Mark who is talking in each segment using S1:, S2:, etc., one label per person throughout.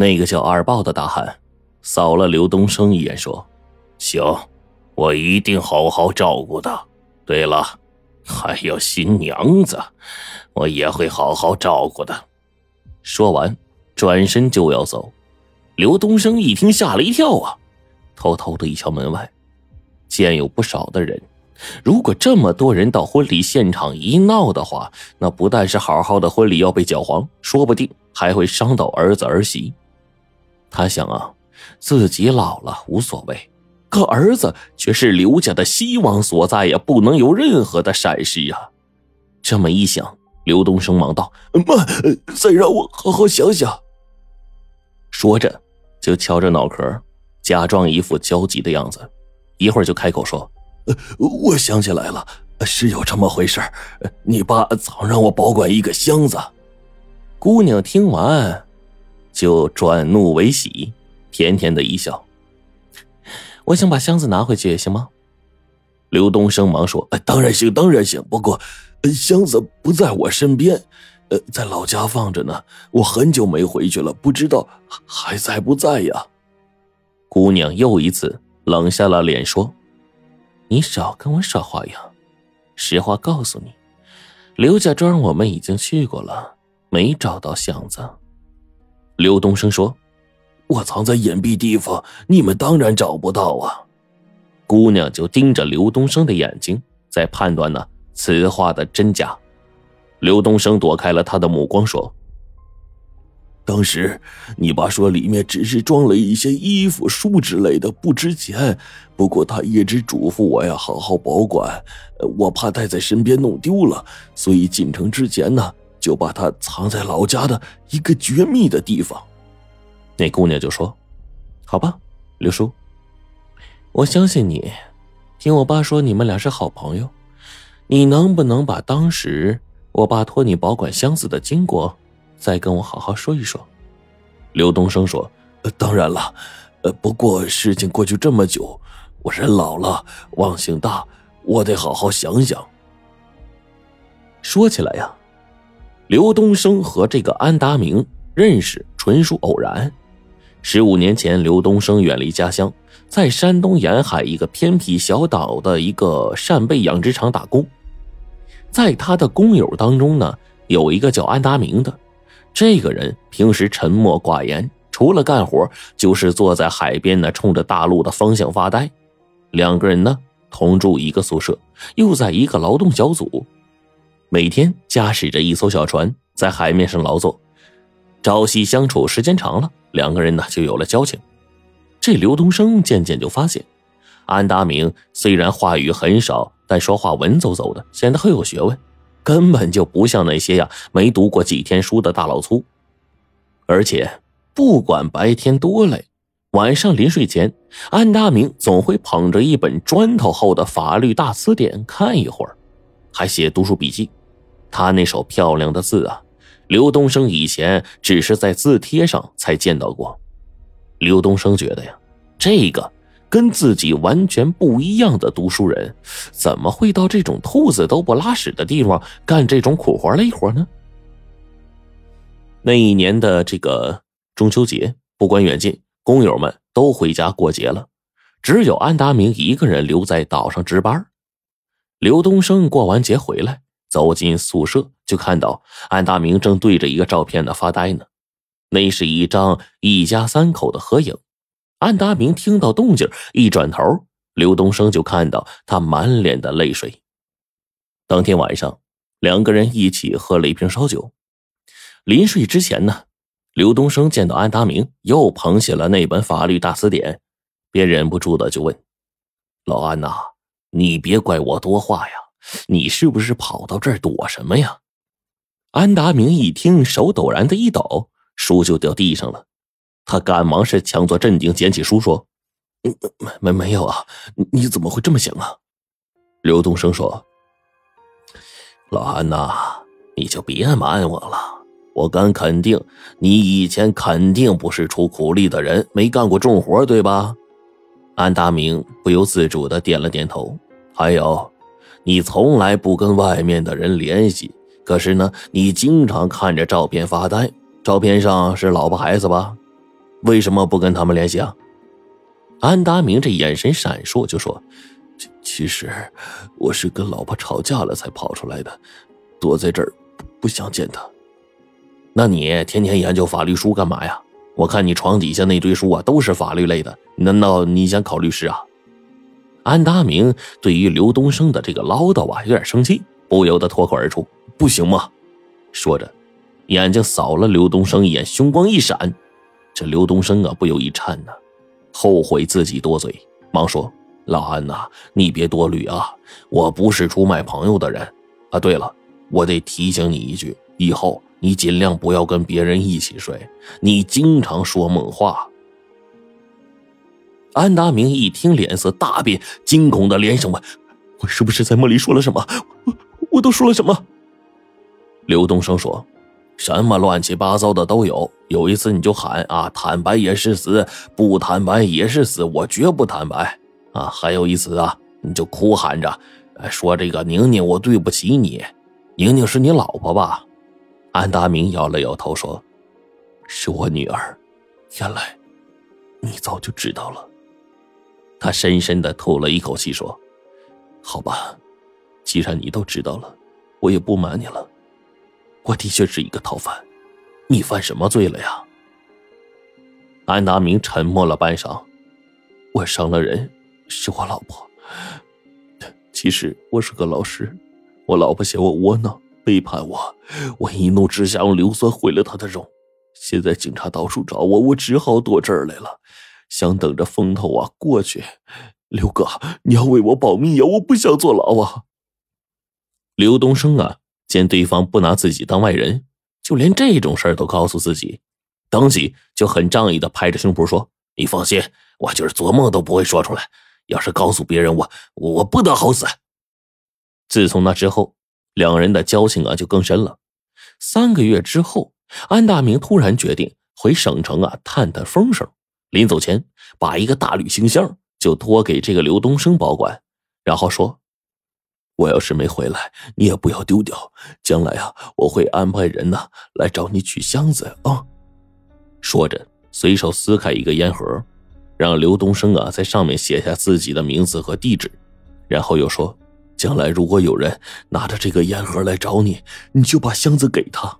S1: 那个叫二豹的大汉扫了刘东升一眼，说：“行，我一定好好照顾他。对了，还有新娘子，我也会好好照顾的。”说完，转身就要走。刘东升一听，吓了一跳啊，偷偷的一瞧门外，见有不少的人。如果这么多人到婚礼现场一闹的话，那不但是好好的婚礼要被搅黄，说不定还会伤到儿子儿媳。他想啊，自己老了无所谓，可儿子却是刘家的希望所在呀，不能有任何的闪失啊。这么一想，刘东升忙道：“
S2: 妈，再让我好好想想。”
S1: 说着，就敲着脑壳，假装一副焦急的样子，一会儿就开口说。
S2: 我想起来了，是有这么回事你爸早让我保管一个箱子。
S1: 姑娘听完，就转怒为喜，甜甜的一笑。我想把箱子拿回去，行吗？
S2: 刘东升忙说：“当然行，当然行。不过，箱子不在我身边，呃，在老家放着呢。我很久没回去了，不知道还在不在呀。”
S1: 姑娘又一次冷下了脸，说。你少跟我耍花样，实话告诉你，刘家庄我们已经去过了，没找到箱子。
S2: 刘东升说：“我藏在隐蔽地方，你们当然找不到啊。”
S1: 姑娘就盯着刘东升的眼睛，在判断呢此话的真假。刘东升躲开了他的目光，说。
S2: 当时你爸说里面只是装了一些衣服、书之类的，不值钱。不过他一直嘱咐我呀，好好保管。我怕带在身边弄丢了，所以进城之前呢，就把它藏在老家的一个绝密的地方。
S1: 那姑娘就说：“好吧，刘叔，我相信你。听我爸说你们俩是好朋友，你能不能把当时我爸托你保管箱子的经过？”再跟我好好说一说，
S2: 刘东升说：“当然了，呃，不过事情过去这么久，我人老了，忘性大，我得好好想想。”
S1: 说起来呀，刘东升和这个安达明认识纯属偶然。十五年前，刘东升远离家乡，在山东沿海一个偏僻小岛的一个扇贝养殖场打工。在他的工友当中呢，有一个叫安达明的。这个人平时沉默寡言，除了干活就是坐在海边呢，冲着大陆的方向发呆。两个人呢同住一个宿舍，又在一个劳动小组，每天驾驶着一艘小船在海面上劳作。朝夕相处时间长了，两个人呢就有了交情。这刘东升渐渐就发现，安达明虽然话语很少，但说话文绉绉的，显得很有学问。根本就不像那些呀没读过几天书的大老粗，而且不管白天多累，晚上临睡前，安大明总会捧着一本砖头厚的法律大词典看一会儿，还写读书笔记。他那手漂亮的字啊，刘东升以前只是在字帖上才见到过。刘东升觉得呀，这个。跟自己完全不一样的读书人，怎么会到这种兔子都不拉屎的地方干这种苦活累活呢？那一年的这个中秋节，不管远近，工友们都回家过节了，只有安达明一个人留在岛上值班。刘东升过完节回来，走进宿舍，就看到安达明正对着一个照片呢发呆呢，那是一张一家三口的合影。安达明听到动静，一转头，刘东升就看到他满脸的泪水。当天晚上，两个人一起喝了一瓶烧酒。临睡之前呢，刘东升见到安达明又捧起了那本法律大词典，便忍不住的就问：“老安呐，你别怪我多话呀，你是不是跑到这儿躲什么呀？”安达明一听，手陡然的一抖，书就掉地上了。他赶忙是强作镇定，捡起书说：“
S2: 没没没有啊，你怎么会这么想啊？”
S1: 刘东升说：“老安呐，你就别瞒我了，我敢肯定，你以前肯定不是出苦力的人，没干过重活，对吧？”安达明不由自主的点了点头。还有，你从来不跟外面的人联系，可是呢，你经常看着照片发呆，照片上是老婆孩子吧？为什么不跟他们联系啊？安达明这眼神闪烁，就说：“
S2: 其其实我是跟老婆吵架了才跑出来的，躲在这儿不想见他。
S1: 那你天天研究法律书干嘛呀？我看你床底下那堆书啊，都是法律类的。难道你想考律师啊？”安达明对于刘东升的这个唠叨啊，有点生气，不由得脱口而出：“不行吗？”说着，眼睛扫了刘东升一眼，凶光一闪。这刘东升啊，不由一颤呢。后悔自己多嘴，忙说：“老安呐，你别多虑啊，我不是出卖朋友的人。啊，对了，我得提醒你一句，以后你尽量不要跟别人一起睡，你经常说梦话。”安达明一听，脸色大变，惊恐的连声问：“我是不是在梦里说了什么？我我都说了什么？”刘东升说。什么乱七八糟的都有。有一次你就喊啊，坦白也是死，不坦白也是死，我绝不坦白啊。还有一次啊，你就哭喊着，说这个宁宁，我对不起你。宁宁是你老婆吧？安达明摇了摇头说：“是我女儿。”原来你早就知道了。他深深的吐了一口气说：“好吧，既然你都知道了，我也不瞒你了。”我的确是一个逃犯，你犯什么罪了呀？安达明沉默了半晌，我伤了人，是我老婆。其实我是个老师，我老婆嫌我窝囊，背叛我，我一怒之下用硫酸毁了她的容。现在警察到处找我，我只好躲这儿来了，想等着风头啊过去。刘哥，你要为我保密呀，我不想坐牢啊。刘东升啊。见对方不拿自己当外人，就连这种事儿都告诉自己，当即就很仗义的拍着胸脯说：“你放心，我就是做梦都不会说出来。要是告诉别人，我我不得好死。”自从那之后，两人的交情啊就更深了。三个月之后，安大明突然决定回省城啊探探风声，临走前把一个大旅行箱就托给这个刘东升保管，然后说。我要是没回来，你也不要丢掉。将来啊，我会安排人呢来找你取箱子啊。说着，随手撕开一个烟盒，让刘东升啊在上面写下自己的名字和地址，然后又说：将来如果有人拿着这个烟盒来找你，你就把箱子给他。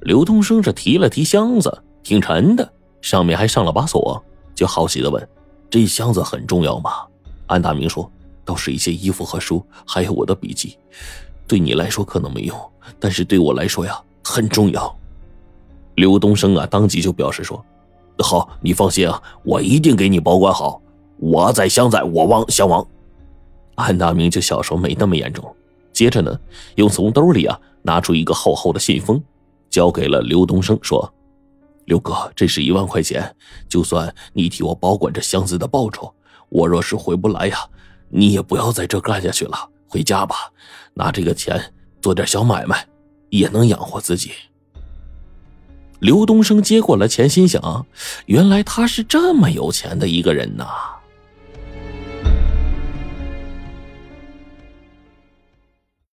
S1: 刘东升是提了提箱子，挺沉的，上面还上了把锁，就好奇的问：“这箱子很重要吗？”安大明说。都是一些衣服和书，还有我的笔记。对你来说可能没用，但是对我来说呀很重要。刘东升啊，当即就表示说：“好，你放心啊，我一定给你保管好。我在乡在，我亡相亡。”安大明就小说没那么严重。接着呢，又从兜里啊拿出一个厚厚的信封，交给了刘东升，说：“刘哥，这是一万块钱，就算你替我保管这箱子的报酬。我若是回不来呀。”你也不要在这干下去了，回家吧，拿这个钱做点小买卖，也能养活自己。刘东升接过了钱，心想：原来他是这么有钱的一个人呐。